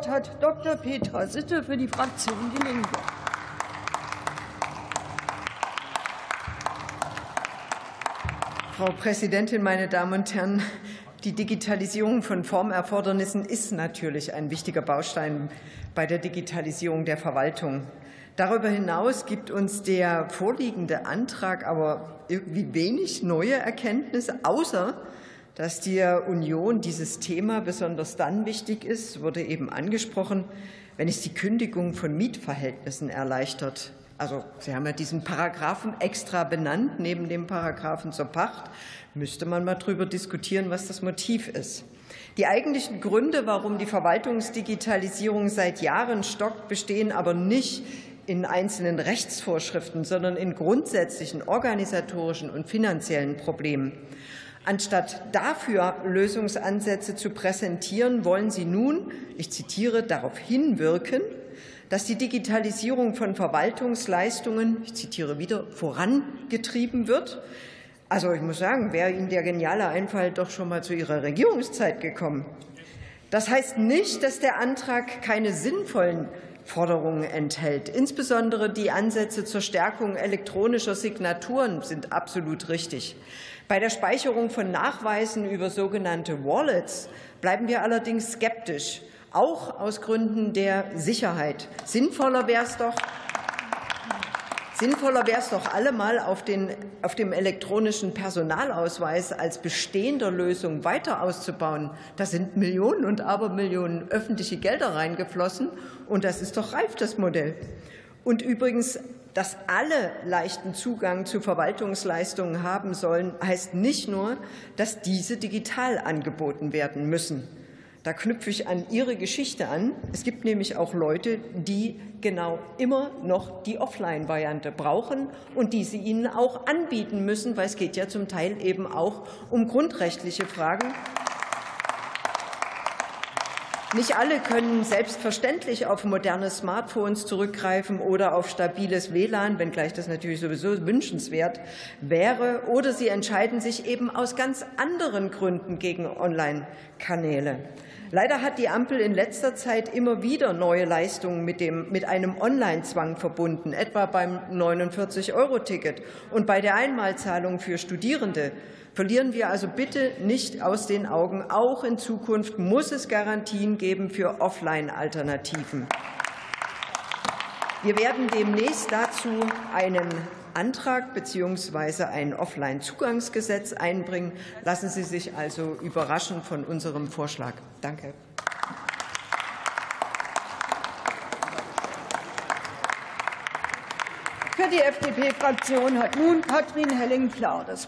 Wort hat Dr. Petra Sitte für die Fraktion Die Linke. Frau Präsidentin, meine Damen und Herren! Die Digitalisierung von Formerfordernissen ist natürlich ein wichtiger Baustein bei der Digitalisierung der Verwaltung. Darüber hinaus gibt uns der vorliegende Antrag aber irgendwie wenig neue Erkenntnisse, außer dass der Union dieses Thema besonders dann wichtig ist, wurde eben angesprochen, wenn es die Kündigung von Mietverhältnissen erleichtert. Also Sie haben ja diesen Paragraphen extra benannt, neben dem Paragraphen zur Pacht. Müsste man mal darüber diskutieren, was das Motiv ist. Die eigentlichen Gründe, warum die Verwaltungsdigitalisierung seit Jahren stockt, bestehen aber nicht in einzelnen Rechtsvorschriften, sondern in grundsätzlichen organisatorischen und finanziellen Problemen. Anstatt dafür Lösungsansätze zu präsentieren, wollen Sie nun, ich zitiere, darauf hinwirken, dass die Digitalisierung von Verwaltungsleistungen, ich zitiere wieder, vorangetrieben wird. Also ich muss sagen, wäre Ihnen der geniale Einfall doch schon mal zu Ihrer Regierungszeit gekommen. Das heißt nicht, dass der Antrag keine sinnvollen Forderungen enthält. Insbesondere die Ansätze zur Stärkung elektronischer Signaturen sind absolut richtig. Bei der Speicherung von Nachweisen über sogenannte Wallets bleiben wir allerdings skeptisch, auch aus Gründen der Sicherheit. Sinnvoller wäre es doch, Sinnvoller wäre es doch allemal, auf, den, auf dem elektronischen Personalausweis als bestehender Lösung weiter auszubauen. Da sind Millionen und Abermillionen öffentliche Gelder reingeflossen. Und das ist doch reif, das Modell. Und übrigens, dass alle leichten Zugang zu Verwaltungsleistungen haben sollen, heißt nicht nur, dass diese digital angeboten werden müssen. Da knüpfe ich an Ihre Geschichte an. Es gibt nämlich auch Leute, die genau immer noch die Offline-Variante brauchen und die Sie ihnen auch anbieten müssen, weil es geht ja zum Teil eben auch um grundrechtliche Fragen. Nicht alle können selbstverständlich auf moderne Smartphones zurückgreifen oder auf stabiles WLAN, wenngleich das natürlich sowieso wünschenswert wäre. Oder sie entscheiden sich eben aus ganz anderen Gründen gegen Online-Kanäle. Leider hat die Ampel in letzter Zeit immer wieder neue Leistungen mit, dem, mit einem Online-Zwang verbunden, etwa beim 49-Euro-Ticket und bei der Einmalzahlung für Studierende. Verlieren wir also bitte nicht aus den Augen. Auch in Zukunft muss es Garantien geben für Offline-Alternativen. Wir werden demnächst dazu einen Antrag bzw. ein Offline-Zugangsgesetz einbringen. Lassen Sie sich also überraschen von unserem Vorschlag. Danke. Für die FDP-Fraktion hat nun Katrin Helling-Klau das